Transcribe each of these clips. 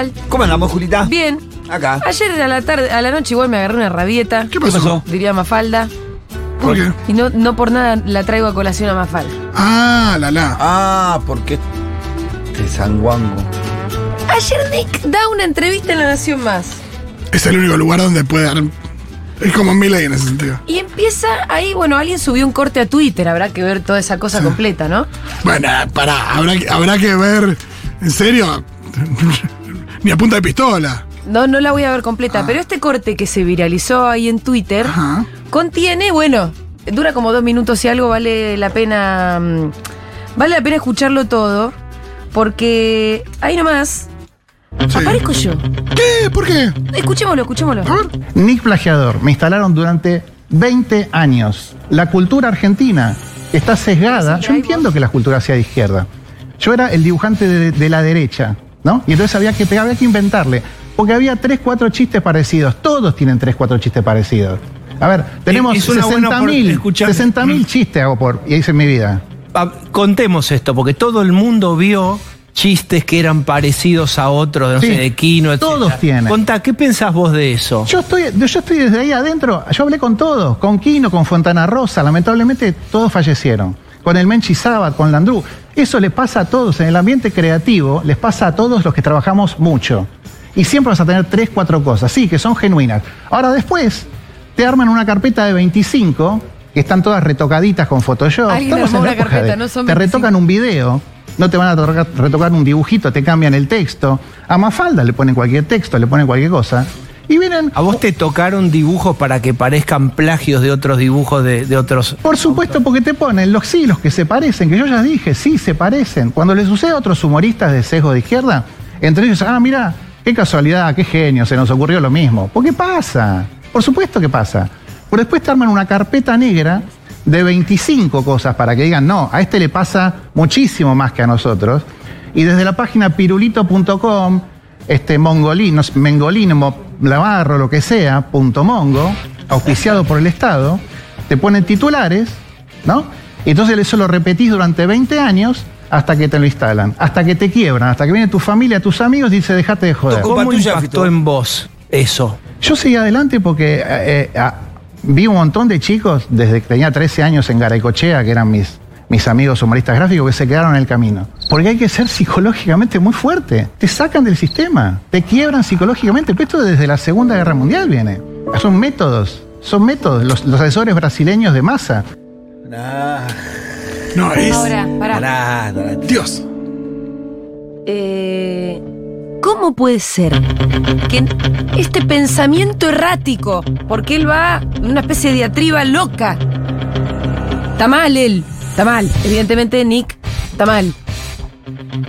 tal? ¿Cómo andamos, Julita? Bien. Acá. Ayer a la tarde, a la noche igual me agarré una rabieta. ¿Qué pasó? Diría Mafalda. ¿Por qué? Y no, no por nada la traigo a colación a Mafalda. Ah, la la. Ah, porque te sanguango. Ayer Nick da una entrevista en La Nación Más. Es el único lugar donde puede dar. Es como Miley en ese sentido. Y empieza ahí, bueno, alguien subió un corte a Twitter, habrá que ver toda esa cosa completa, ¿no? Bueno, pará, habrá, que- habrá que ver. ¿En serio? Ni a punta de pistola. No, no la voy a ver completa, pero este corte que se viralizó ahí en Twitter Ajá. contiene, bueno, dura como dos minutos y algo, vale la pena. mm, Vale la pena escucharlo todo, porque ahí nomás Sí. aparezco yo. ¿Qué? ¿Por qué? Escuchémoslo, escuchémoslo. Nick Plagiador, me instalaron durante 20 años. La cultura argentina está sesgada. Yo entiendo que la cultura sea de izquierda. Yo era el dibujante de, de la derecha, ¿no? Y entonces había que pegar, había que inventarle. Porque había 3, 4 chistes parecidos. Todos tienen 3, 4 chistes parecidos. A ver, tenemos es una buena 60 por- mil escuchame. 60 mil chistes hago por, y hice en mi vida. Ah, Contemos esto, porque todo el mundo vio chistes que eran parecidos a otros, no Sí, sé, de Kino, etc. todos tienen. Contá, ¿qué pensás vos de eso? Yo estoy, yo estoy desde ahí adentro, yo hablé con todos, con Quino, con Fontana Rosa, lamentablemente todos fallecieron. Con el Menchi Sabat, con Landru. Eso le pasa a todos, en el ambiente creativo, les pasa a todos los que trabajamos mucho. Y siempre vas a tener tres, cuatro cosas, sí, que son genuinas. Ahora después, te arman una carpeta de 25, que están todas retocaditas con Photoshop. Estamos en la carpeta, de- no son Te 25. retocan un video, no te van a tocar- retocar un dibujito, te cambian el texto. A Mafalda le ponen cualquier texto, le ponen cualquier cosa. Y vienen ¿A vos te tocaron dibujos para que parezcan plagios de otros dibujos de, de otros? Por supuesto, porque te ponen los sí, los que se parecen, que yo ya dije, sí, se parecen. Cuando les sucede a otros humoristas de sesgo de izquierda, entre ellos, ah, mira, qué casualidad, qué genio, se nos ocurrió lo mismo. ¿Por qué pasa? Por supuesto que pasa. Pero después te arman una carpeta negra de 25 cosas para que digan, no, a este le pasa muchísimo más que a nosotros. Y desde la página pirulito.com, este mongolino, mengolino, lavarro, lo que sea, punto mongo, auspiciado por el Estado, te ponen titulares, ¿no? Y entonces eso lo repetís durante 20 años hasta que te lo instalan, hasta que te quiebran, hasta que viene tu familia, tus amigos y dice, dejate de joder. ¿Cómo impactó en vos eso? Yo seguí adelante porque eh, eh, ah, vi un montón de chicos desde que tenía 13 años en Garaycochea, que eran mis, mis amigos humoristas gráficos, que se quedaron en el camino. Porque hay que ser psicológicamente muy fuerte. Te sacan del sistema, te quiebran psicológicamente. Pero esto desde la Segunda Guerra Mundial viene. Son métodos, son métodos. Los, los asesores brasileños de masa. Nah, No, es. Ahora, pará. nah, nah. Dios. Eh, ¿Cómo puede ser que este pensamiento errático, porque él va en una especie de diatriba loca, está mal él, está mal, evidentemente Nick, está mal.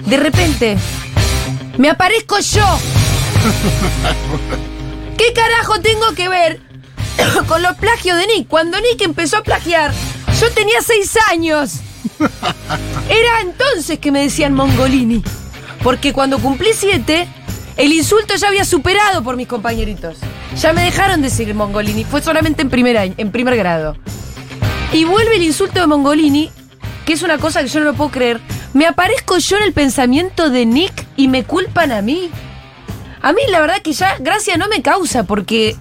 De repente, me aparezco yo. ¿Qué carajo tengo que ver con los plagios de Nick? Cuando Nick empezó a plagiar, yo tenía seis años. Era entonces que me decían Mongolini. Porque cuando cumplí siete, el insulto ya había superado por mis compañeritos. Ya me dejaron decir Mongolini. Fue solamente en primer, año, en primer grado. Y vuelve el insulto de Mongolini, que es una cosa que yo no lo puedo creer. Me aparezco yo en el pensamiento de Nick y me culpan a mí. A mí la verdad que ya gracia no me causa porque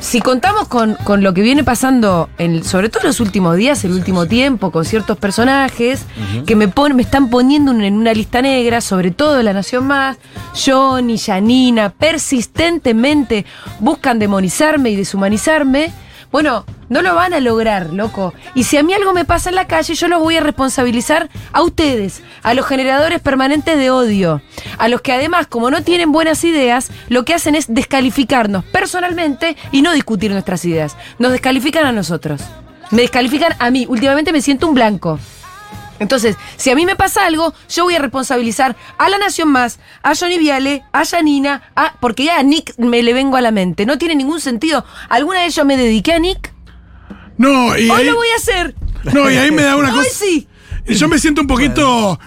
si contamos con, con lo que viene pasando, en, sobre todo en los últimos días, el último tiempo, con ciertos personajes que me, pon- me están poniendo en una lista negra, sobre todo La Nación Más, Johnny, Janina, persistentemente buscan demonizarme y deshumanizarme. Bueno, no lo van a lograr, loco. Y si a mí algo me pasa en la calle, yo los voy a responsabilizar a ustedes, a los generadores permanentes de odio, a los que además, como no tienen buenas ideas, lo que hacen es descalificarnos personalmente y no discutir nuestras ideas. Nos descalifican a nosotros. Me descalifican a mí. Últimamente me siento un blanco. Entonces, si a mí me pasa algo, yo voy a responsabilizar a La Nación Más, a Johnny Viale, a Janina, a, porque ya a Nick me le vengo a la mente. No tiene ningún sentido. ¿Alguna vez yo me dediqué a Nick? No, y Hoy ahí, lo voy a hacer. no, y ahí me da una Hoy cosa. sí. Y yo me siento un poquito.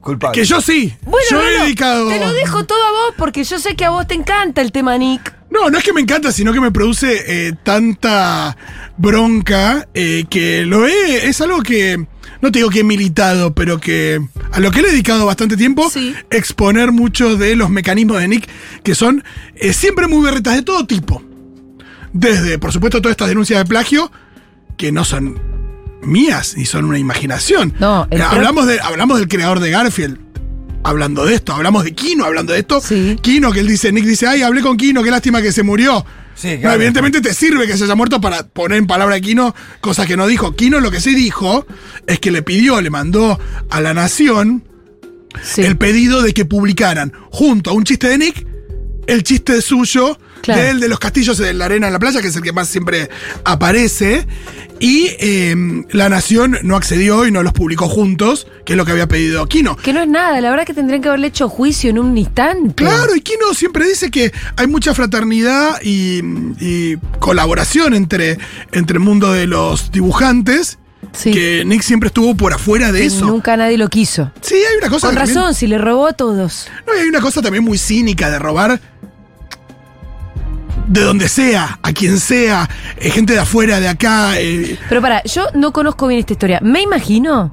Culpable. Que yo sí. Bueno, yo no, he no, dedicado. te lo dejo todo a vos porque yo sé que a vos te encanta el tema Nick. No, no es que me encanta, sino que me produce eh, tanta bronca eh, que lo he, es algo que, no te digo que he militado, pero que a lo que le he dedicado bastante tiempo, Sí. exponer muchos de los mecanismos de Nick, que son eh, siempre muy berretas de todo tipo. Desde, por supuesto, todas estas denuncias de plagio, que no son mías, ni son una imaginación. No, Eh, hablamos, de, hablamos del creador de Garfield. Hablando de esto, hablamos de Kino hablando de esto. Sí. Kino, que él dice, Nick dice, ay, hablé con Kino, qué lástima que se murió. Sí, No, claro. evidentemente te sirve que se haya muerto para poner en palabra de Kino cosas que no dijo. Kino lo que sí dijo es que le pidió, le mandó a la nación Sí. el pedido de que publicaran junto a un chiste de Nick el chiste suyo Claro. de él de los castillos de la arena en la playa, que es el que más siempre aparece. Y eh, la nación no accedió y no los publicó juntos, que es lo que había pedido Kino. Que no es nada, la verdad que tendrían que haberle hecho juicio en un instante. Claro, y Kino siempre dice que hay mucha fraternidad y, y colaboración entre, entre el mundo de los dibujantes. Sí. Que Nick siempre estuvo por afuera de Que eso. Nunca nadie lo quiso. Sí, hay una cosa Con también- razón, si le robó a todos. No, y hay una cosa también muy cínica de robar de donde sea, a quien sea, eh, gente de afuera, de acá. eh, Pero para, yo no conozco bien esta historia. Me imagino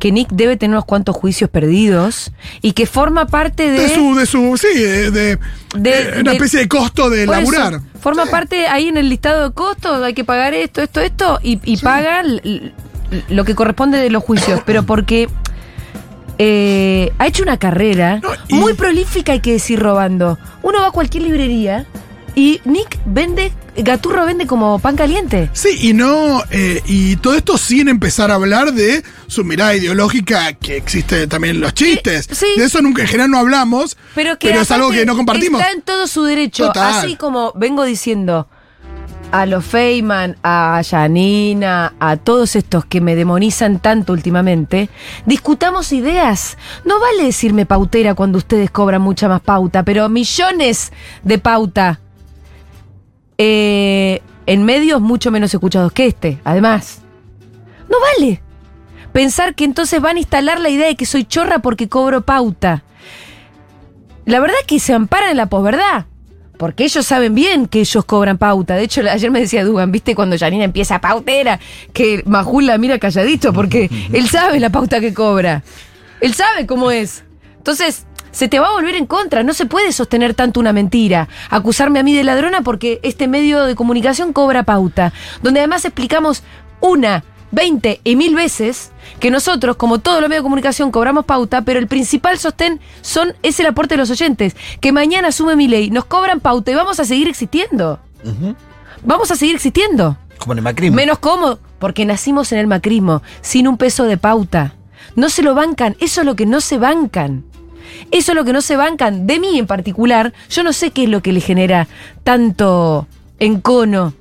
que Nick debe tener unos cuantos juicios perdidos y que forma parte de. de su, de su, sí, de, de- De- eh, una especie de costo de eso, laburar. forma parte ahí en el listado de costos, hay que pagar esto, esto, esto, y, y paga lo que corresponde de los juicios. Pero porque eh, ha hecho una carrera No, y- muy prolífica, hay que decir, robando. Uno va a cualquier librería y Nick vende, Gaturro vende como pan caliente. Sí, y no, eh, y todo esto sin empezar a hablar de su mirada ideológica que existe también en los chistes. Sí. De eso nunca en general no hablamos, Pero que es algo que no compartimos. Está en todo su derecho. Total. Así como vengo diciendo a los Feynman, a Janina, a todos estos que me demonizan tanto últimamente, discutamos ideas. No vale decirme pautera cuando ustedes cobran mucha más pauta, pero millones de pauta eh, en medios mucho menos escuchados que este, además. No vale. Pensar que entonces van a instalar la idea de que soy chorra porque cobro pauta. La verdad es que se amparan en la posverdad. Porque ellos saben bien que ellos cobran pauta. De hecho, ayer me decía Dugan, ¿viste? Cuando Janina empieza pautera, que Majul la mira calladito, porque él sabe la pauta que cobra. Él sabe cómo es. Entonces, se te va a volver en contra. No se puede sostener tanto una mentira. Acusarme a mí de ladrona porque este medio de comunicación cobra pauta. Donde además explicamos una, veinte y mil veces que nosotros, como todos los medios de comunicación, cobramos pauta, pero el principal sostén son, es el aporte de los oyentes. Que mañana asume mi ley, nos cobran pauta y vamos a seguir existiendo. Vamos a seguir existiendo. Como en el macrismo. Menos cómodo, porque nacimos en el macrismo, sin un peso de pauta. No se lo bancan, eso es lo que no se bancan. Eso es lo que no se bancan. De mí en particular, yo no sé qué es lo que le genera tanto encono.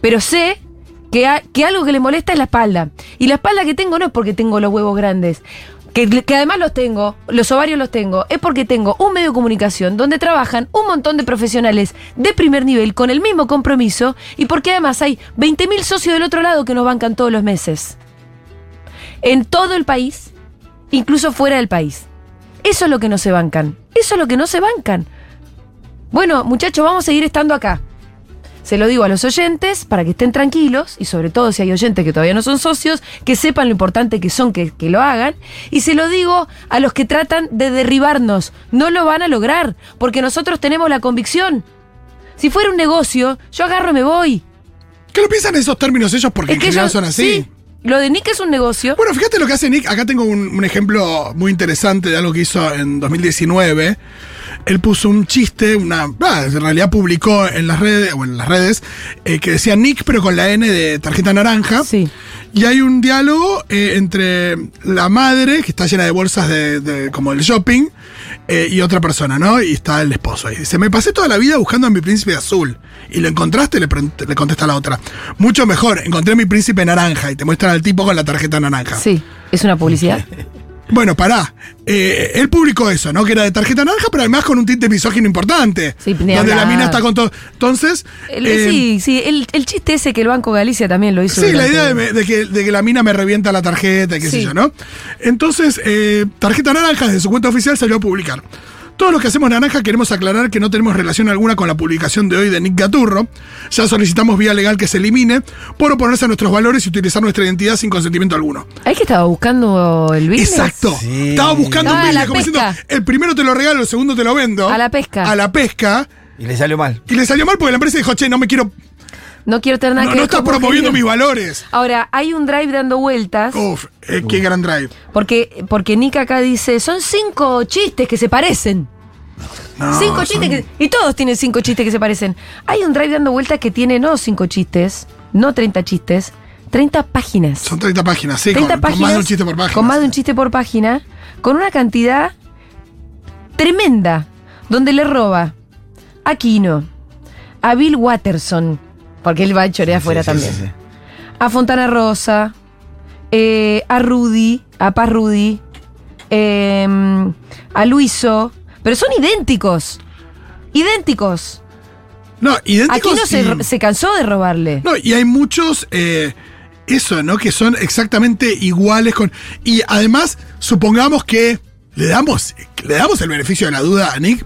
Pero sé que, que algo que le molesta es la espalda. Y la espalda que tengo no es porque tengo los huevos grandes. Que, que además los tengo, los ovarios los tengo, es porque tengo un medio de comunicación donde trabajan un montón de profesionales de primer nivel con el mismo compromiso y porque además hay 20.000 socios del otro lado que nos bancan todos los meses. En todo el país, incluso fuera del país. Eso es lo que no se bancan. Eso es lo que no se bancan. Bueno, muchachos, vamos a seguir estando acá. Se lo digo a los oyentes para que estén tranquilos y sobre todo si hay oyentes que todavía no son socios, que sepan lo importante que son que, que lo hagan. Y se lo digo a los que tratan de derribarnos. No lo van a lograr porque nosotros tenemos la convicción. Si fuera un negocio, yo agarro y me voy. ¿Qué lo piensan en esos términos ellos? Porque en general yo- son así. sí, lo de Nick es un negocio. Bueno, fíjate lo que hace Nick. Acá tengo un, un ejemplo muy interesante de algo que hizo en 2019. Él puso un chiste, una, ah, en realidad publicó en las redes, o en las redes, eh, que decía Nick, pero con la N de tarjeta naranja. Sí. Y hay un diálogo eh, entre la madre, que está llena de bolsas de, de- como del shopping, eh, y otra persona, ¿no? Y está el esposo. Y dice, me pasé toda la vida buscando a mi príncipe azul. Y lo encontraste, le, le contesta la otra. Mucho mejor, encontré a mi príncipe naranja. Y te muestran al tipo con la tarjeta naranja. Sí, es una publicidad. Bueno, pará. Eh, él publicó eso, ¿no? Que era de tarjeta naranja, pero además con un tinte misógino importante. Sí, donde la mina está con todo. Entonces. El- eh, sí, sí, el, el chiste ese que el Banco Galicia también lo hizo. Sí, la idea de, de que, de que la mina me revienta la tarjeta y qué sé Sí. yo, ¿no? Entonces, eh, Tarjeta Naranja, desde su cuenta oficial, salió a publicar. Todos los que hacemos naranja queremos aclarar que no tenemos relación alguna con la publicación de hoy de Nick Gaturro. Ya solicitamos vía legal que se elimine por oponerse a nuestros valores y utilizar nuestra identidad sin consentimiento alguno. ¿Hay que estaba buscando el business? Exacto. Sí. Estaba buscando Ah, un business como diciendo, el primero te lo regalo, el segundo te lo vendo. A la pesca. A la pesca. Y le salió mal. Y le salió mal porque la empresa dijo, che, no me quiero. No quiero tener nada No, que no estás promoviendo mis valores. Ahora, hay un drive dando vueltas. Uf, eh, qué gran drive. Porque, porque Nick acá dice, son cinco chistes que se parecen. No, cinco son- chistes que, y todos tienen cinco chistes que se parecen. Hay un drive dando vueltas que tiene no cinco chistes, no 30 chistes, 30 páginas. Son 30 páginas, sí, 30 con, con páginas. más de un chiste por página. Con más de un chiste por página, con una cantidad tremenda, donde le roba a Kino, a Bill Watterson, porque él va a chorear afuera Sí, sí, también, sí. a Fontana Rosa, eh, a Rudy, a Paz Rudy, eh, a Luiso, pero son idénticos. Idénticos. No, idénticos. Aquí no se, y- se cansó de robarle. No, y hay muchos, eh, eso, ¿no? Que son exactamente iguales con. Y además, supongamos que le damos, le damos el beneficio de la duda a Nick.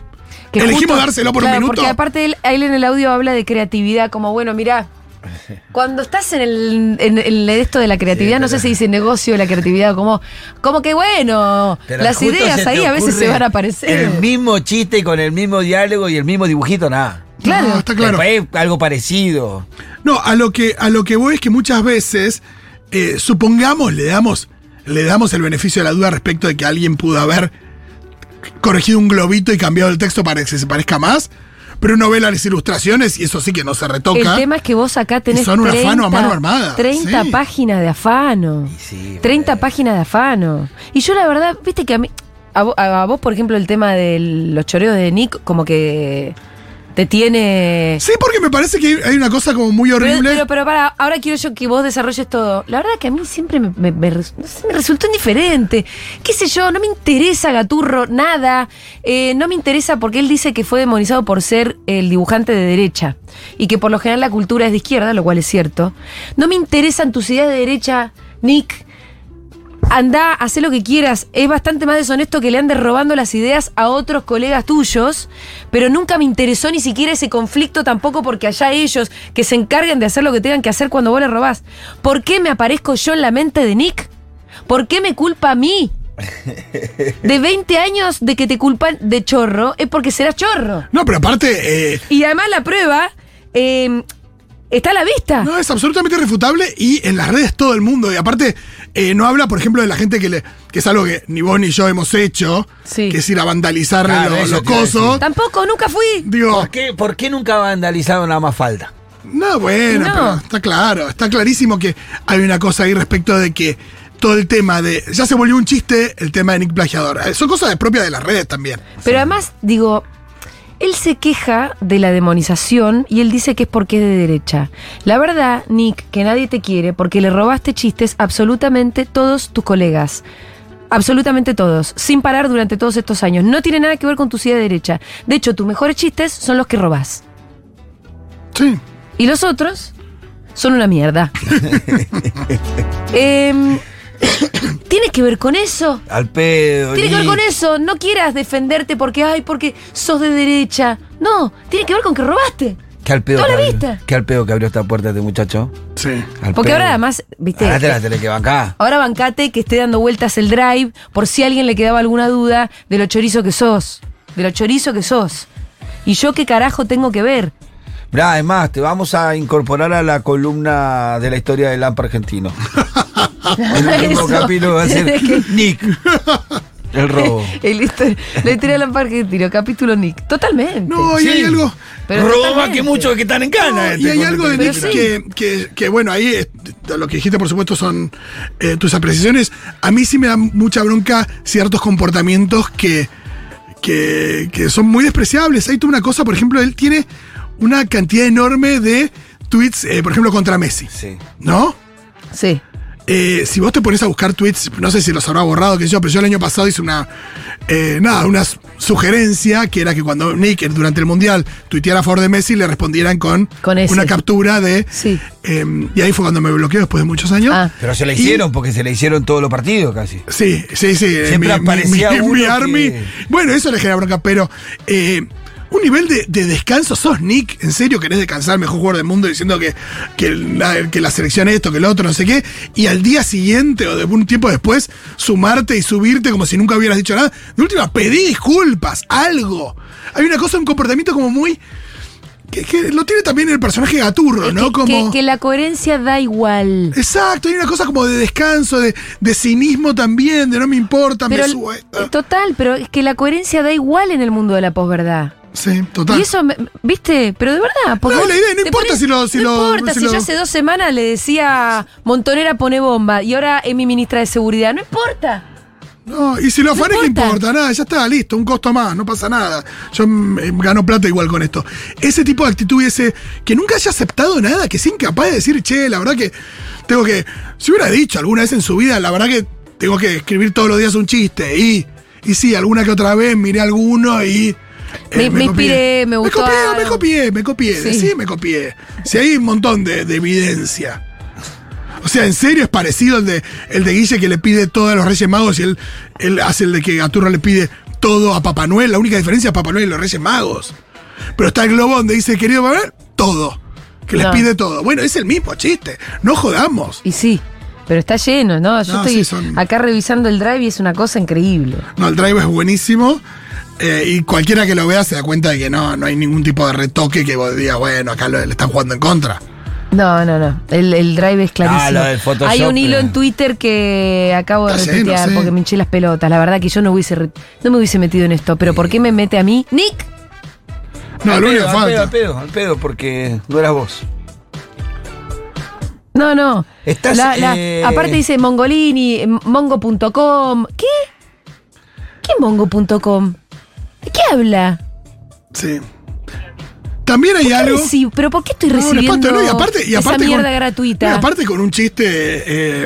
Que Elegimos justo- dárselo por claro, un minuto. Porque aparte él, él en el audio habla de creatividad, como bueno, mirá, cuando estás en el, en, el- esto de la creatividad, Sí, no sé si dice negocio de la creatividad, como, como que bueno, las ideas ahí a veces se van a aparecer. El mismo chiste con el mismo diálogo y el mismo dibujito, nada. Claro. No, está claro. Algo parecido. No, a lo que, a lo que voy es que muchas veces, eh, supongamos, le damos, le damos el beneficio de la duda respecto de que alguien pudo haber corregido un globito y cambiado el texto para que se parezca más, pero uno ve las ilustraciones y eso sí que no se retoca. El tema es que vos acá tenés son un 30, afano a mano armada, 30 sí. páginas de afano. sí, 30 pero- páginas de afano. Y yo la verdad, viste que a mí, a vo- a vos, por ejemplo, el tema de los choreos de Nick, como que te tiene... Sí, porque me parece que hay una cosa como muy horrible. pero, pero para, ahora quiero yo que vos desarrolles todo. La verdad que a mí siempre me, me resultó indiferente. ¿Qué sé yo? No me interesa Gaturro, nada. Eh, no me interesa porque él dice que fue demonizado por ser el dibujante de derecha. Y que por lo general la cultura es de izquierda, lo cual es cierto. No me interesan tus ideas de derecha, Nick. Anda, haz lo que quieras. Es bastante más deshonesto que le andes robando las ideas a otros colegas tuyos, pero nunca me interesó ni siquiera ese conflicto tampoco porque allá ellos que se encarguen de hacer lo que tengan que hacer cuando vos le robás. ¿Por qué me aparezco yo en la mente de Nick? ¿Por qué me culpa a mí? De 20 años de que te culpan de chorro, es porque serás chorro. No, pero aparte, eh, Y además la prueba eh, está a la vista. no es absolutamente irrefutable y en las redes todo el mundo. Y aparte, eh, no habla, por ejemplo, de la gente que le que es algo que ni vos ni yo hemos hecho, Sí. que es ir a vandalizar Claro, los, los cosos. Tampoco, nunca fui. Digo, ¿Por qué, ¿Por qué nunca vandalizaron nada más falta? no, bueno, No. pero está claro, está clarísimo que hay una cosa ahí respecto de que todo el tema de. Ya se volvió un chiste el tema de Nick Plagiador. Eh, Son cosas propias de las redes también. Pero además, digo, él se queja de la demonización y él dice que es porque es de derecha. La verdad, Nick, que nadie te quiere porque le robaste chistes a absolutamente todos tus colegas. Absolutamente todos, sin parar durante todos estos años. No tiene nada que ver con tu silla de derecha. De hecho, tus mejores chistes son los que robás. Sí. Y los otros son una mierda. Em, ¿Tiene que ver con eso? Al pedo. Tiene que ver con eso. No quieras defenderte porque, ay, porque sos de derecha. No, tiene que ver con que robaste. ¿Qué al pedo Toda que la abrió- vista. ¿Qué al pedo que abrió esta puerta este muchacho? Sí. Al Porque pedo. ahora además, viste. Ahora te la tenés que bancar. Ahora bancate que esté dando vueltas el drive por si a alguien le quedaba alguna duda de lo chorizo que sos. De lo chorizo que sos. Y yo qué carajo tengo que ver. Mirá, además, te vamos a incorporar a la columna de la historia del AMP argentino. El último capítulo va a ser Que- Nick. El robo. El histo- la historia de la Argentino, capítulo Nick. Totalmente. No, y hay algo. Pero Robo más que muchos que están en cana. No, este, y hay algo de Nick sí. que, que- que, bueno, ahí eh, lo que dijiste, por supuesto, son eh, tus apreciaciones. A mí sí me dan mucha bronca ciertos comportamientos que, que, que son muy despreciables. Hay toda una cosa, por ejemplo, él tiene una cantidad enorme de tweets, eh, por ejemplo, contra Messi. Sí. ¿No? Sí. Eh, si vos te pones a buscar tweets, no sé si los habrá borrado, que yo, pero yo el año pasado hice una, eh, nada, una su- sugerencia que era que cuando Nick durante el Mundial tuiteara a favor de Messi, le respondieran con, Con una captura de... Sí. eh, y ahí fue cuando me bloqueó después de muchos años. Ah. Pero se la Y- hicieron porque se la hicieron todos los partidos casi. Sí, sí, sí. eh, Siempre aparecía mi, uno que- army. Bueno, eso le genera bronca, pero eh, un nivel de, de descanso. ¿Sos Nick? ¿En serio querés descansar mejor jugador del mundo diciendo que, que, la, que la selección esto, que el otro, no sé qué? Y al día siguiente o de un tiempo después, sumarte y subirte como si nunca hubieras dicho nada. De última, pedí disculpas, algo. Hay una cosa, un comportamiento como muy. Que, que lo tiene también el personaje Gaturro, ¿no? que, Como. que- que la coherencia da igual. Exacto, hay una cosa como de descanso, de, de cinismo también, de no me importa, Pero, me subo a esta. total, pero es que la coherencia da igual en el mundo de la posverdad. Sí, total. Y eso, ¿viste? Pero de verdad. Porque No, la idea, no importa si lo- si no lo- importa, si si, lo- yo hace dos semanas le decía Montonera pone bomba y ahora es mi ministra de seguridad. No importa. No, y si lo No afané, ¿qué importa. importa? Nada, ya está, listo, un costo más, no pasa nada. Yo mm, eh, gano plata igual con esto. Ese tipo de actitud y ese que nunca haya aceptado nada, que sea incapaz de decir, che, la verdad que tengo que. Si hubiera dicho alguna vez en su vida, la verdad que tengo que escribir todos los días un chiste. Y, y sí, alguna que otra vez miré alguno y. eh, Me- me inspiré, me gustó Me copié, algo. me copié, me copié. Sí. Sí, me copié. Si hay un montón de, de evidencia. O sea, en serio es parecido el de, el de Guille que le pide todo a los Reyes Magos y él, él hace el de que Gaturro le pide todo a Papá Noel. La única diferencia es Papá Noel y los Reyes Magos. Pero está el globo donde dice, querido Papá Noel, todo. Que les No. pide todo. Bueno, es el mismo chiste. No jodamos. Y sí, pero está lleno, ¿no? Yo No, estoy sí, son- acá revisando el drive y es una cosa increíble. No, el drive es buenísimo. Eh, y cualquiera que lo vea se da cuenta de que no, no hay ningún tipo de retoque que vos digas, bueno, acá lo- le están jugando en contra. No, no, no. El, el drive es clarísimo. Ah, lo del Photoshop, Hay un hilo eh. en Twitter que acabo de retuitear porque me hinché las pelotas. La verdad que yo no hubiese re- no me hubiese metido en esto. Pero ¿por qué me mete a mí? Nick, No, al pedo, al pedo, al pedo, al pedo, porque no eras vos. No, no. Estás, La- la- eh, Aparte dice Mongolini, mongo.com. ¿Qué? ¿Qué mongo.com? ¿De qué habla? Sí. También hay ¿Qué algo. reci- ¿Pero por qué estoy No, recibiendo y aparte, y aparte esa mierda con, gratuita? no, y aparte con un chiste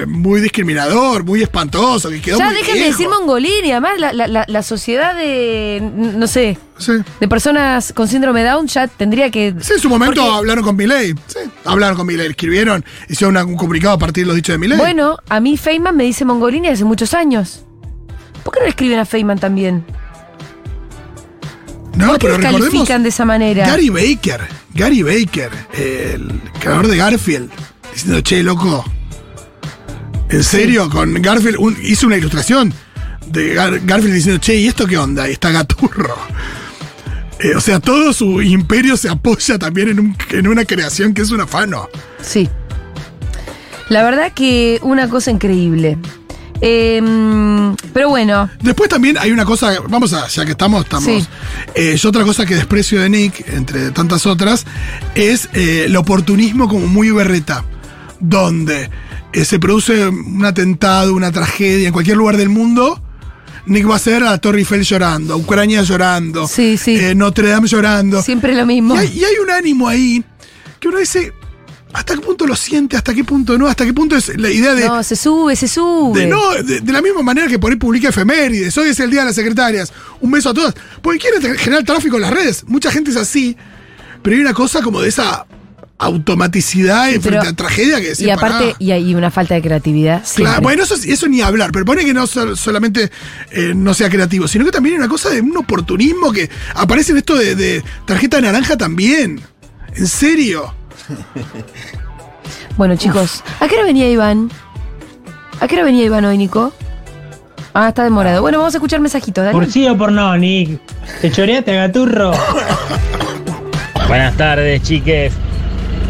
eh, muy discriminador, muy espantoso, que quedó ya muy dejen de viejo. decir Mongolini. Además, la, la- la- la sociedad de, no sé, Sí. de personas con síndrome Down ya tendría que... Sí, en su momento Porque- hablaron con Milei. Sí, hablaron con Milei, escribieron, hicieron una- un comunicado a partir de los dichos de Milei. Bueno, a mí Feynman me dice Mongolini hace muchos años. ¿Por qué no le escriben a Feynman también? No, ¿Por qué pero recordemos califican de esa manera? Gary Baker, Gary Baker, el creador de Garfield, diciendo, che, loco, ¿en serio? Con Garfield un- hizo una ilustración de Gar- Garfield diciendo, che, ¿y esto qué onda? Y está Gaturro. Eh, o sea, todo su imperio se apoya también en, un- en una creación que es un afano. Sí. La verdad que una cosa increíble. Em, pero bueno, Después también hay una cosa, vamos a, ya que estamos, estamos. Sí. Eh, yo otra cosa que desprecio de Nick, entre tantas otras, es eh, el oportunismo como muy berreta, donde eh, se produce un atentado, una tragedia en cualquier lugar del mundo. Nick va a ser a Torre Eiffel llorando, a Ucrania llorando, Sí, sí. Notre Dame llorando. siempre lo mismo. Y hay, y hay un ánimo ahí que uno dice, ¿hasta qué punto lo siente? ¿Hasta qué punto no? ¿Hasta qué punto es la idea de, No, se sube, se sube. de, no, de, de la misma manera que por ahí publica efemérides, hoy es el día de las secretarias, un beso a todas, porque quiere te- generar tráfico en las redes, mucha gente es así, pero hay una cosa como de esa automaticidad Sí, frente a tragedia que decís, y aparte, y hay una falta de creatividad. Claro, bueno, eso, eso ni hablar, pero pone que no sol- solamente eh, no sea creativo, sino que también hay una cosa de un oportunismo que aparece en esto de, de tarjeta naranja también. En serio. Bueno, chicos, ¿a qué hora venía Iván? ¿A qué hora venía Iván hoy, Nico? Ah, está demorado. Bueno, vamos a escuchar mensajitos, dale. Por sí o por no, Nick. ¿Te choreaste, gaturro? Buenas tardes, chiques.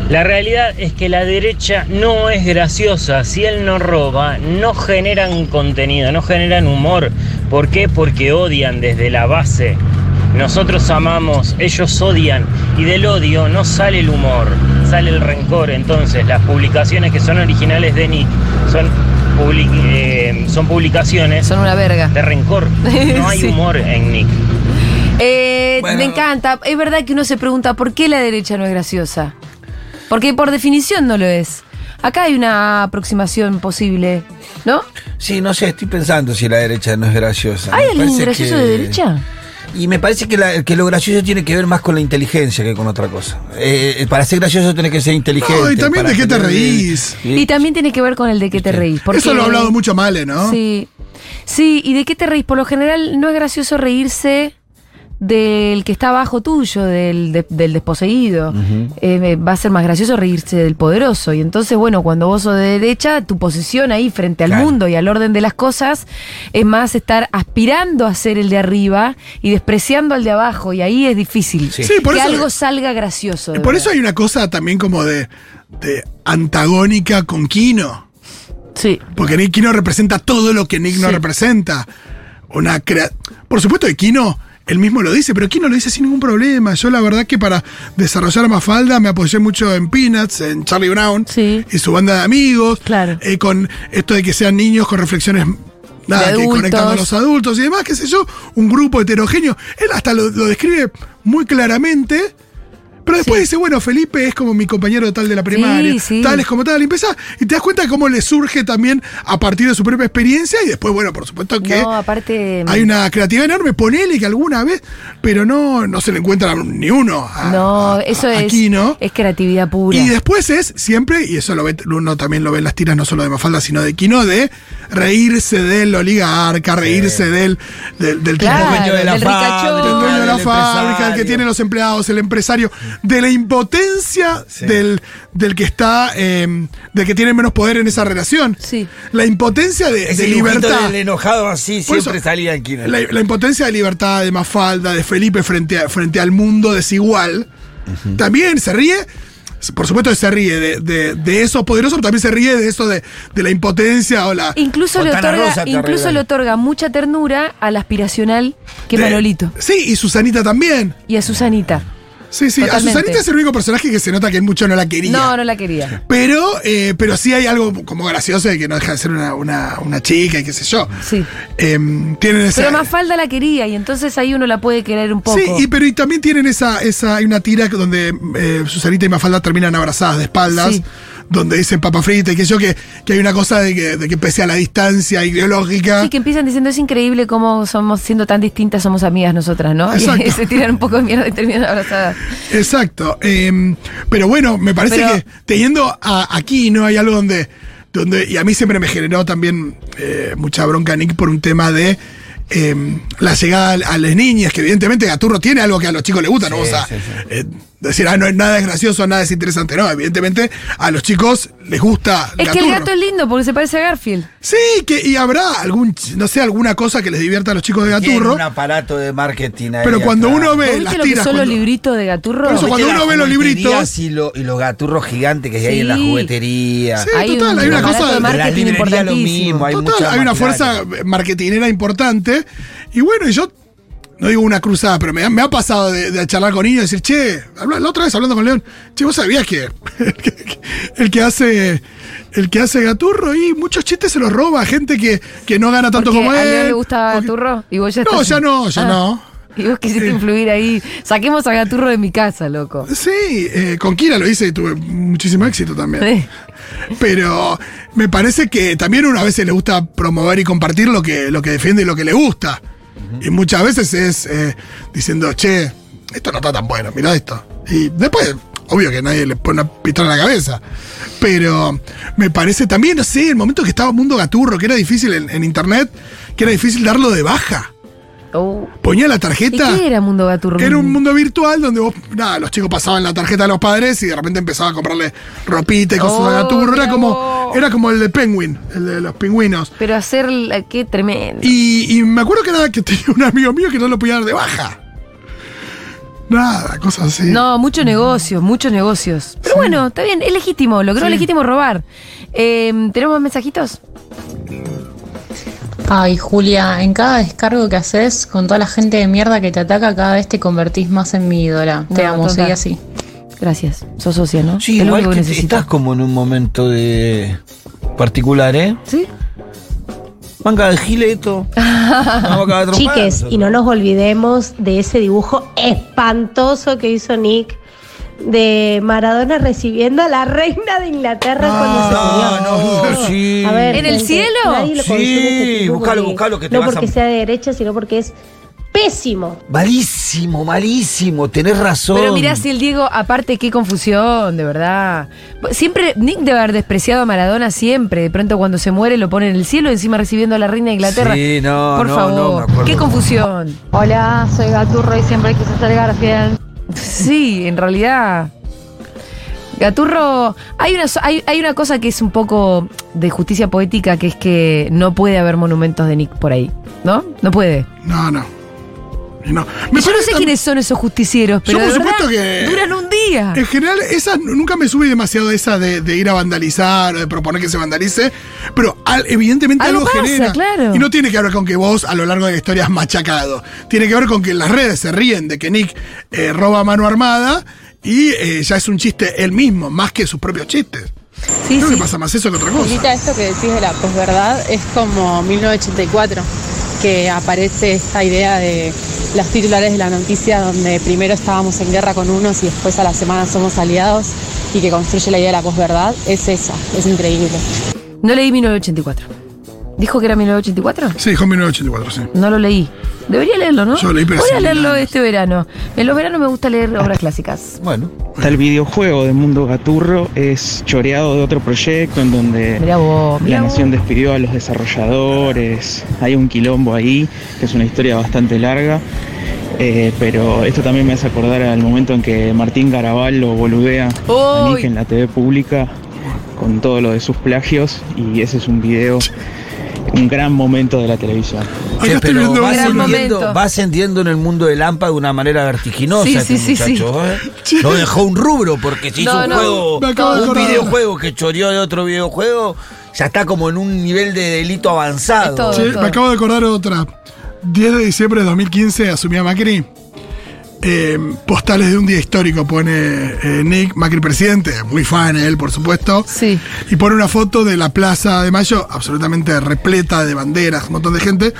La realidad es que la derecha no es graciosa. Si él no roba, no generan contenido, no generan humor. ¿Por qué? Porque odian desde la base. Nosotros amamos, ellos odian. Y del odio no sale el humor, sale el rencor. Entonces, las publicaciones que son originales de Nick son, public- eh, son publicaciones Son una verga. de rencor. No hay Sí. humor en Nick. Eh, Bueno. Me encanta. Es verdad que uno se pregunta por qué la derecha no es graciosa. Porque por definición no lo es. Acá hay una aproximación posible, ¿no? Sí, no sé, estoy pensando si la derecha no es graciosa. ¿Hay Me alguien gracioso que- de derecha? Y me parece que, la- que lo gracioso tiene que ver más con la inteligencia que con otra cosa. Eh, eh, para ser gracioso tenés que ser inteligente. No, y también de qué te reís. Y también tiene que ver con el de qué te reís. porque- Eso lo ha hablado mucho Male, ¿no? Sí. Sí, ¿y de qué te reís? Por lo general no es gracioso reírse del que está abajo tuyo, del, de- del desposeído. Eh, va a ser más gracioso reírse del poderoso. Y entonces, bueno, cuando vos sos de derecha, tu posición ahí frente al Claro. mundo y al orden de las cosas es más estar aspirando a ser el de arriba y despreciando al de abajo. Y ahí es difícil Sí. Sí, por que eso- algo salga gracioso. Por eso hay una cosa también como de, de antagónica con Kino. Sí. Porque Nick Kino representa todo lo que Nick no representa. Una crea Por supuesto que Kino, él mismo lo dice, pero Kino lo dice sin ningún problema. Yo la verdad que para desarrollar Mafalda me apoyé mucho en Peanuts, en Charlie Brown Sí. y su banda de amigos. Claro. eh, con esto de que sean niños con reflexiones nada, que adultos. conectan con los adultos y demás, qué sé yo, un grupo heterogéneo. Él hasta lo, lo describe muy claramente. Pero después Sí. dice, bueno, Felipe es como mi compañero tal de la primaria, sí. tal es como tal, y empieza, y te das cuenta de cómo le surge también a partir de su propia experiencia, y después, bueno, por supuesto que No, aparte. hay una creatividad enorme, ponele que alguna vez, pero no, no se le encuentra ni uno a, No, a- eso a es, Kino. es creatividad pura. Y después es siempre, y eso lo ve, uno también lo ve en las tiras, no solo de Mafalda, sino de Kino, de reírse del oligarca, reírse del, del, del Claro, tipo dueño de la del fábrica, del dueño de la del fábrica, el que tiene los empleados, el empresario, de la impotencia Sí. del, del que está, eh, del que tiene menos poder en esa relación. Sí. La impotencia de, Ese de dibujito libertad. del enojado así Por siempre eso, salía en. La, la impotencia de libertad de Mafalda, de Felipe frente, a- frente al mundo desigual, también se ríe. Por supuesto que se ríe de, de, de eso poderoso, pero también se ríe de eso de, de la impotencia o la. Incluso, le otorga, incluso le otorga mucha ternura al aspiracional que de- Manolito Sí, y Susanita también. y a Susanita. Sí, sí. Totalmente. A Susanita es el único personaje que se nota que mucho no la quería. No, no la quería. Pero, eh, pero sí hay algo como gracioso de que no deja de ser una, una, una chica y qué sé yo. Sí. Tienen esa. Pero Mafalda la quería y entonces ahí uno la puede querer un poco. Sí, y, pero y también tienen esa, esa, hay una tira donde eh, Susanita y Mafalda terminan abrazadas de espaldas, Sí. Donde dicen papa frita y que yo que, que hay una cosa de que, de que pese a la distancia ideológica. Sí, que empiezan diciendo es increíble cómo somos siendo tan distintas, somos amigas nosotras, ¿no? Exacto. Y se tiran un poco de mierda y terminan abrazadas. Exacto. em, pero bueno, me parece Pero- que teniendo a, aquí no hay algo donde, donde. Y a mí siempre me generó también eh, mucha bronca, Nick, por un tema de. em, la llegada a, a las niñas, que evidentemente Gaturro tiene algo que a los chicos les gusta, no Sí, vamos a sí, sí. Decir, ah, no, nada es gracioso, nada es interesante, no, evidentemente a los chicos les gusta Es que el gato es lindo porque se parece a Garfield. Sí, que, y habrá algún, no sé, alguna cosa que les divierta a los chicos de Tiene Gaturro, un aparato de marketing ahí pero cuando atrás. uno ve ¿Vos las viste lo que tiras. son los cuando- libritos de Gaturro? Por eso, cuando ¿Viste uno ve los libritos- Y, lo- y los gaturros gigantes que hay en la Sí. juguetería. Sí, Hay total, un hay una cosa de de la marketing lo mismo, hay Total, hay una fuerza maquinaria. marketingera importante. Y bueno, y yo no digo una cruzada, pero me, ha- me ha pasado de, de charlar con niños y decir, che, la otra vez hablando con León, che, vos sabías que el que hace el que hace Gaturro y muchos chistes se los roba a gente que, que no gana tanto como a él. León le que- Gaturro y vos ya No, ya no, ya Ah. no. Y vos quisiste influir ahí. Saquemos a Gaturro de mi casa, loco. Sí, eh, con Kira lo hice y tuve muchísimo éxito también. Sí. Pero me parece que también una vez le gusta promover y compartir lo que, lo que defiende y lo que le gusta. Y muchas veces es eh, diciendo, che, esto no está tan bueno, mira esto. Y después, obvio que nadie le pone una pistola en la cabeza. Pero me parece también, no sé, el momento que estaba Mundo Gaturro, que era difícil en, en internet, que era difícil darlo de baja. Oh. Ponía la ¿Y tarjeta. qué era Mundo Gaturro? Era un mundo virtual donde vos, nada, los chicos pasaban la tarjeta a los padres y de repente empezaban a comprarle ropita y cosas Oh, de Gaturro. Era como, era como el de Penguin, el de los pingüinos. Pero hacer. Qué tremendo. Y, y me acuerdo que nada, que tenía un amigo mío que no lo podía dar de baja. Nada, cosas así. No, muchos negocios, muchos negocios. Pero bueno, está bien, es legítimo, logró Sí. legítimo robar. Eh, ¿Tenemos más mensajitos? Ay, Julia, en cada descargo que haces, con toda la gente de mierda que te ataca, cada vez te convertís más en mi ídola. Te No, amo, total. seguí así. Gracias. Sos socia, ¿no? Sí, Es igual que que estás como en un momento de particular, ¿eh? ¿Sí? Manga de gileto. Chiques, y no nos olvidemos de ese dibujo espantoso que hizo Nick de Maradona recibiendo a la reina de Inglaterra cuando se murió. no, no, sí. A ver, ¿En el cielo? Nadie lo Sí, este buscalo, porque- buscalo, que te No vas a- porque sea de derecha, sino porque es pésimo. Malísimo, malísimo, tenés razón. Pero mirá si el Diego, aparte, qué confusión, de verdad. Siempre, Nick debe haber despreciado a Maradona siempre. De pronto cuando se muere lo pone en el cielo, encima recibiendo a la reina de Inglaterra. Sí, no, Por no, favor, no, qué confusión. Hola, soy Gaturro y siempre quise ser Garfield. Sí, en realidad. Gaturro, hay una, so- hay, hay una cosa que es un poco de justicia poética, que es que no puede haber monumentos de Nick por ahí, ¿no? No puede. No, no. No. Me yo no sé quiénes son esos justicieros, pero Yo, por supuesto verdad, que- duran un día. En general, esa nunca me sube demasiado esa de, de ir a vandalizar o de proponer que se vandalice, pero al- evidentemente Algo algo, pasa, genera. claro. Y no tiene que ver con que vos a lo largo de la historia has machacado. Tiene que ver con que las redes se ríen de que Nick eh, roba a mano armada y eh, ya es un chiste él mismo, más que sus propios chistes. Sí, Creo sí. que pasa más eso que otra cosa. Lita, esto que decís de la posverdad es como 1984, que aparece esta idea de las titulares de la noticia donde primero estábamos en guerra con unos y después a la semana somos aliados y que construye la idea de la posverdad. Es esa, es increíble. No leí 1984. ¿Dijo que era 1984? Sí, dijo 1984, sí. No lo leí. Debería leerlo, ¿no? Yo lo leí, pero Voy a leerlo años. este verano. En los veranos me gusta leer obras clásicas. Bueno, Está el videojuego de Mundo Gaturro, es choreado de otro proyecto en donde Mirá vos, mirá la vos. nación despidió a los desarrolladores, hay un quilombo ahí, que es una historia bastante larga, eh, pero esto también me hace acordar al momento en que Martín Garabal lo boludea a Uy. Nick en la TV pública con todo lo de sus plagios y ese es un video, un gran momento de la televisión. Estoy pero viendo va uno. Gran ascendiendo, va ascendiendo en el mundo del AMPA de una manera vertiginosa Sí, este sí, sí, sí. muchacho, ¿eh? No dejó un rubro porque si hizo No, un no. juego, un videojuego que choreó de otro videojuego, ya está como en un nivel de delito avanzado. Todo. Che, me acabo de acordar otra. 10 de diciembre de 2015 asumía Macri. Eh, postales de un día histórico pone eh, Nick, Macri presidente, muy fan él, por supuesto. Sí. Y pone una foto de la Plaza de Mayo, absolutamente repleta de banderas, un montón de gente,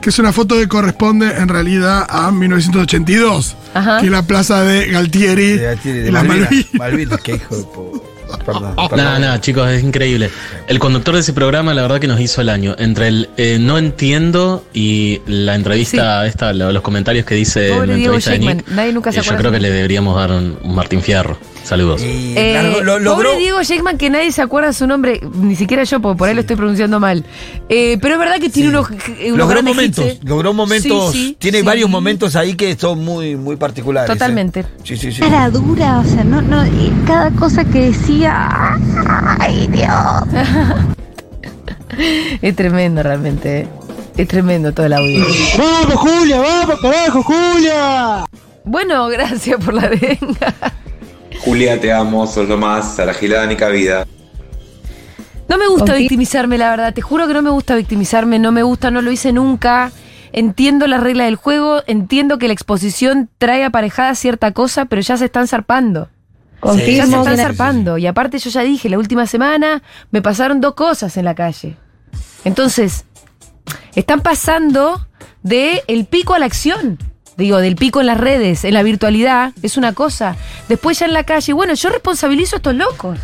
que es una foto que corresponde en realidad a 1982, Ajá. que es la plaza de Galtieri, De, de, de y las Malvinas. Malvinas. Malvinas, qué hijo de po- Perdón, perdón. Nada, nada, chicos, es increíble. El conductor de ese programa, la verdad que nos hizo el año. Entre el eh, no entiendo y la entrevista, esta, lo- los comentarios que dice en la Diego entrevista de Nick, nadie nunca se eh, yo creo que le deberíamos dar un, un Martín Fierro. Saludos. Y Eh, largo- lo- logró, Pobre Diego Sheikman, que nadie se acuerda su nombre, ni siquiera yo, porque por ahí lo estoy pronunciando mal. Eh, pero es verdad que tiene unos, unos logró grandes momentos, hits, ¿eh? logró momentos, Sí, sí, tiene sí. varios momentos ahí que son muy, muy particulares. ¿eh? Totalmente. Sí, sí, sí. Cara dura, o sea, no, no, y cada cosa que decía. ¡Ay, Dios! Es tremendo realmente. Es tremendo todo el audio. ¡Vamos, Julia! ¡Vamos, carajo, Julia! Bueno, gracias por la arenga. Julia, te amo, sos lo más, a la gilada ni cabida. No me gusta victimizarme, la verdad. Te juro que no me gusta victimizarme. No me gusta, no lo hice nunca. Entiendo las reglas del juego. Entiendo que la exposición trae aparejada cierta cosa, pero ya se están zarpando. Ya se están zarpando. Y aparte, yo ya dije, la última semana me pasaron dos cosas en la calle. Entonces, están pasando de el pico a la acción. Digo, del pico en las redes, en la virtualidad, es una cosa. Después ya en la calle, bueno, yo responsabilizo a estos locos.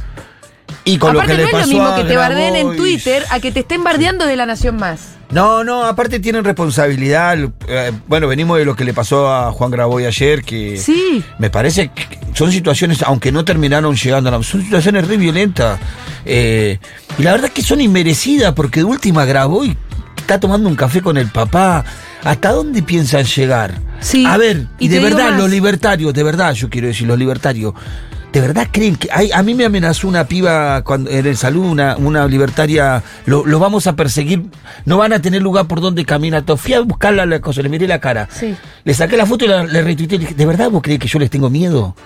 Y con aparte lo que no le es lo pasó mismo que te bardeen en. Twitter a que te estén bardeando de la Nación Más. No, no, aparte tienen responsabilidad. eh, bueno, venimos de lo que le pasó a Juan Graboy ayer, que Sí. me parece que son situaciones, aunque no terminaron llegando a la... Son situaciones re violentas. eh, y la verdad es que son inmerecidas, porque de última Graboy está tomando un café con el papá. ¿Hasta dónde piensan llegar? Sí. A ver, y, Y de verdad, los libertarios, de verdad, yo quiero decir, los libertarios. ¿De verdad creen que.? hay- a mí me amenazó una piba cuando, en el salud, una, una libertaria. Lo, lo vamos a perseguir. No van a tener lugar por donde camina. todo. Fui a buscarla la cosa, le miré la cara. Sí. Le saqué la foto y la- le retuiteé. Le dije, ¿de verdad vos creés que yo les tengo miedo?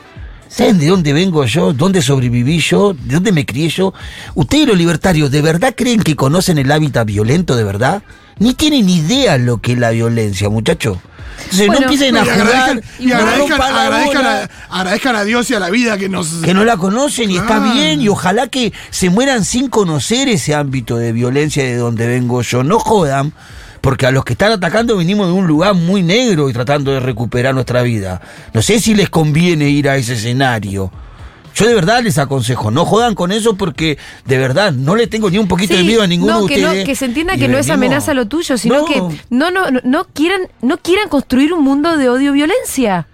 ¿Saben de dónde vengo yo? ¿Dónde sobreviví yo? ¿De dónde me crié yo? ¿Ustedes los libertarios de verdad creen que conocen el hábitat violento de verdad? Ni tienen idea lo que es la violencia, muchachos. Entonces Bueno, no empiecen a jugar, agradezcan, y no agradezcan- bola a, agradezcan a Dios y a la vida que nos. que no la conocen y está bien y ojalá que se mueran sin conocer ese ámbito de violencia de donde vengo yo. No jodan, porque a los que están atacando venimos de un lugar muy negro y tratando de recuperar nuestra vida. No sé si les conviene ir a ese escenario. Yo de verdad les aconsejo, no jodan con eso porque de verdad no le tengo ni un poquito de miedo a ninguno no, de que, no, ustedes. que se entienda que no es amenaza lo tuyo, sino No. que no, no, no, no quieran, no quieran construir un mundo de odio y violencia.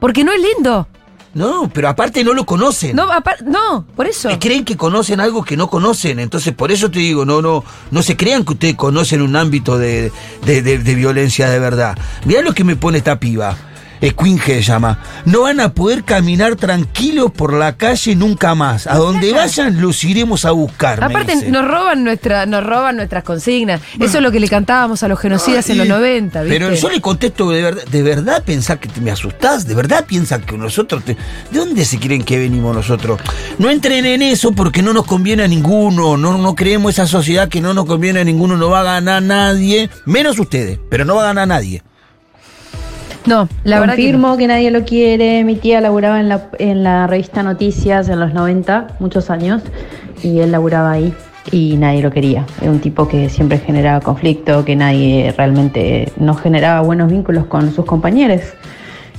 Porque no es lindo. No, pero aparte no lo conocen. No, no, por eso. Creen que conocen algo que no conocen, entonces por eso te digo, no, no, no se crean que ustedes conocen un ámbito de, de- de- de violencia de verdad. Mirá lo que me pone esta piba. Escuinge se llama. No van a poder caminar tranquilos por la calle nunca más. A donde vayan los iremos a buscar. me Aparte dice. nos roban nuestra, nos roban nuestras consignas. Eso es lo que le cantábamos a los genocidas en los 90, ¿viste? Pero yo le contesto de verdad, de verdad pensás que te me asustás, de verdad piensan que nosotros te- ¿De dónde se creen que venimos nosotros? No entren en eso porque no nos conviene a ninguno, no, no creemos esa sociedad que no nos conviene a ninguno, no va a ganar nadie, menos ustedes, pero no va a ganar nadie. No, la verdad que Confirmo que, nadie lo quiere. Mi tía laburaba en la, en la revista Noticias en los 90, muchos años, y él laburaba ahí y nadie lo quería. Era un tipo que siempre generaba conflicto, que nadie realmente no generaba buenos vínculos con sus compañeros.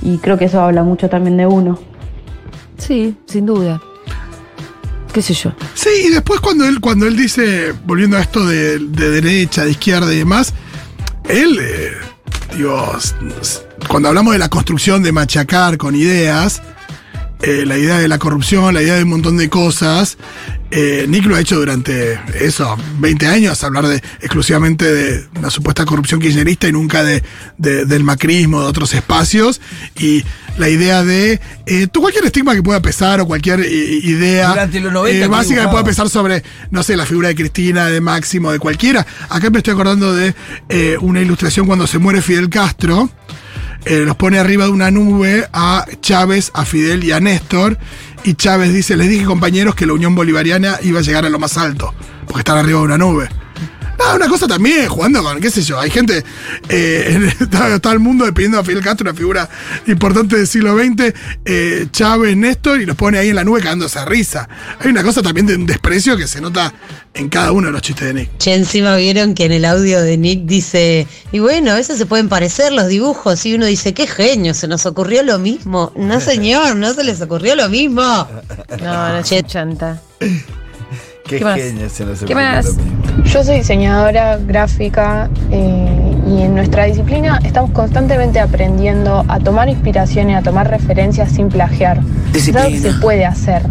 Y creo que eso habla mucho también de uno. Sí, sin duda. ¿Qué sé yo? Sí, y después cuando él, cuando él dice, volviendo a esto de, de derecha, de izquierda y demás, él, eh, digo, s- s- cuando hablamos de la construcción de machacar con ideas, eh, la idea de la corrupción, la idea de un montón de cosas, eh, Nick lo ha hecho durante eso, 20 años, hablar de exclusivamente de una supuesta corrupción kirchnerista y nunca de, de- del macrismo, de otros espacios, y la idea de eh, tú cualquier estigma que pueda pesar o cualquier eh, idea Durante los 90 eh, que básica que pueda pesar sobre, no sé, la figura de Cristina, de Máximo, de cualquiera. Acá me estoy acordando de una ilustración cuando se muere Fidel Castro. Eh, los pone arriba de una nube a Chávez, a Fidel y a Néstor. Y Chávez dice, les dije compañeros que la Unión Bolivariana iba a llegar a lo más alto, porque están arriba de una nube. No, una cosa también, jugando con, qué sé yo, hay gente, eh, en- está, el mundo pidiendo a Fidel Castro, una figura importante del siglo XX, eh, Chávez, Néstor, y los pone ahí en la nube cagándose a risa. Hay una cosa también de un desprecio que se nota en cada uno de los chistes de Nick. Che, encima vieron que en el audio de Nick dice, y bueno, a veces se pueden parecer los dibujos, y uno dice, qué genio, se nos ocurrió lo mismo. No señor, no se les ocurrió lo mismo. No, no es chanta. Qué, ¿Qué más? ¿Qué más? Yo soy diseñadora gráfica eh, y en nuestra disciplina estamos constantemente aprendiendo a tomar inspiración y a tomar referencias sin plagiar. Es algo que se puede hacer.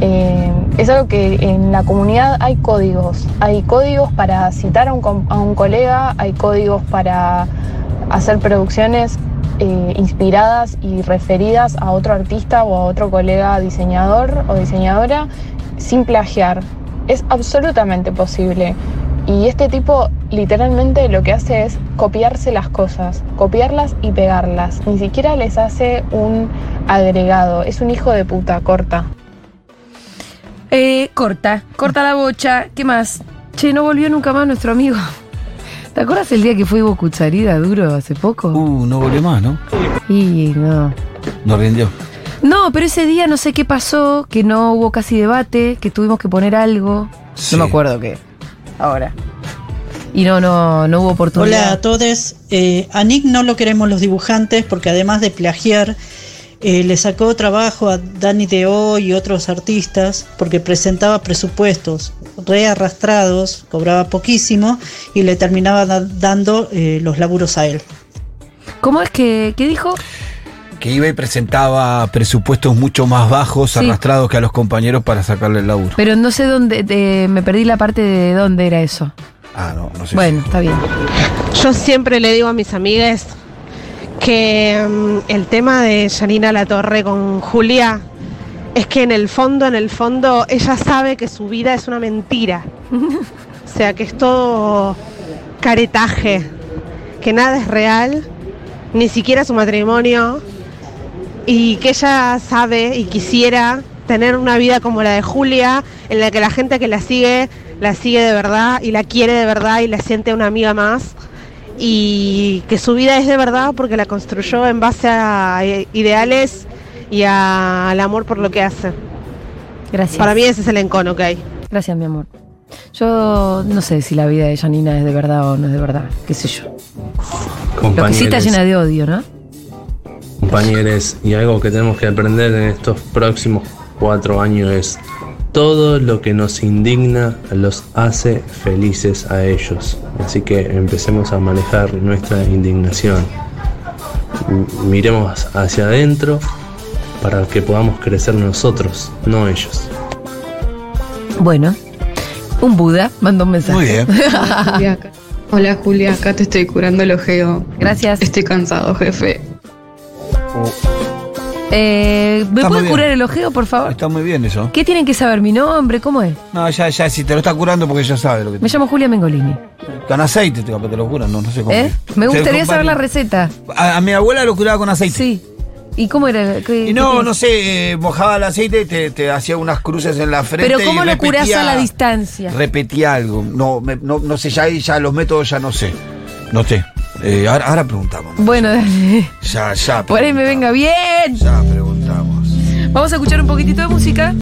Eh, es algo que en la comunidad hay códigos. Hay códigos para citar a un, com- a un colega, hay códigos para hacer producciones eh, inspiradas y referidas a otro artista o a otro colega diseñador o diseñadora sin plagiar. Es absolutamente posible. Y este tipo literalmente lo que hace es copiarse las cosas, copiarlas y pegarlas. Ni siquiera les hace un agregado. Es un hijo de puta, corta. Eh, corta, corta la bocha. ¿Qué más? Che, no volvió nunca más nuestro amigo. ¿Te acuerdas el día que fue Ivo Cucharida duro hace poco? Uh, no volvió más, ¿no? Y no. No rindió. No, pero ese día no sé qué pasó, que no hubo casi debate, que tuvimos que poner algo. No me acuerdo qué. Ahora. Y no, no, no hubo oportunidad. Hola a todos. Eh, a Nick no lo queremos los dibujantes porque además de plagiar, eh, le sacó trabajo a Danny Deo y otros artistas porque presentaba presupuestos rearrastrados, cobraba poquísimo y le terminaba da- dando eh, los laburos a él. ¿Cómo es que, qué dijo? Que iba y presentaba presupuestos mucho más bajos, Sí. arrastrados que a los compañeros para sacarle el laburo. Pero no sé dónde, de- me perdí la parte de dónde era eso. Ah, no, no sé. Bueno, está bien. Yo siempre le digo a mis amigas que mm, el tema de Janina La Torre con Julia es que en el fondo, en el fondo, ella sabe que su vida es una mentira. O sea, que es todo caretaje, que nada es real, ni siquiera su matrimonio, y que ella sabe y quisiera tener una vida como la de Julia, en la que la gente que la sigue, la sigue de verdad y la quiere de verdad y la siente una amiga más, y que su vida es de verdad porque la construyó en base a ideales y a- al amor por lo que hace. Gracias. Para mí ese es el encono que hay. Gracias, mi amor. Yo no sé si la vida de Janina es de verdad o no es de verdad, qué sé yo. Lo que sí está Compañeros. llena de odio, ¿no? compañeros, y algo que tenemos que aprender en estos próximos cuatro años es todo lo que nos indigna los hace felices a ellos. Así que empecemos a manejar nuestra indignación. Miremos hacia adentro para que podamos crecer nosotros, no ellos. Bueno, un Buda mandó un mensaje. Muy bien. Julia. Hola Julia, acá te estoy curando el ojeo. Gracias. Estoy cansado, jefe. Eh, ¿Me Está puede curar el ojeo, por favor? Está muy bien eso. ¿Qué tienen que saber? ¿Mi nombre? ¿Cómo es? No, ya, ya, si te lo está curando porque ya sabe lo que Me llamo Julia Mengolini. Con aceite te, te lo curan, no, no sé cómo. ¿Eh? Me gustaría saber la receta. A, a mi abuela lo curaba con aceite. Sí. ¿Y cómo era? ¿Qué- Y no, qué no sé, eh, mojaba el aceite y te, te hacía unas cruces en la frente. Pero ¿cómo y lo curás repetía- a la distancia? Repetía algo. No, me- no, no sé, ya, ya los métodos ya no sé. No sé. Eh, ahora, ahora preguntamos. Bueno, dale. Ya, ya. Por ahí me venga bien. Ya preguntamos. Vamos a escuchar un poquitito de música.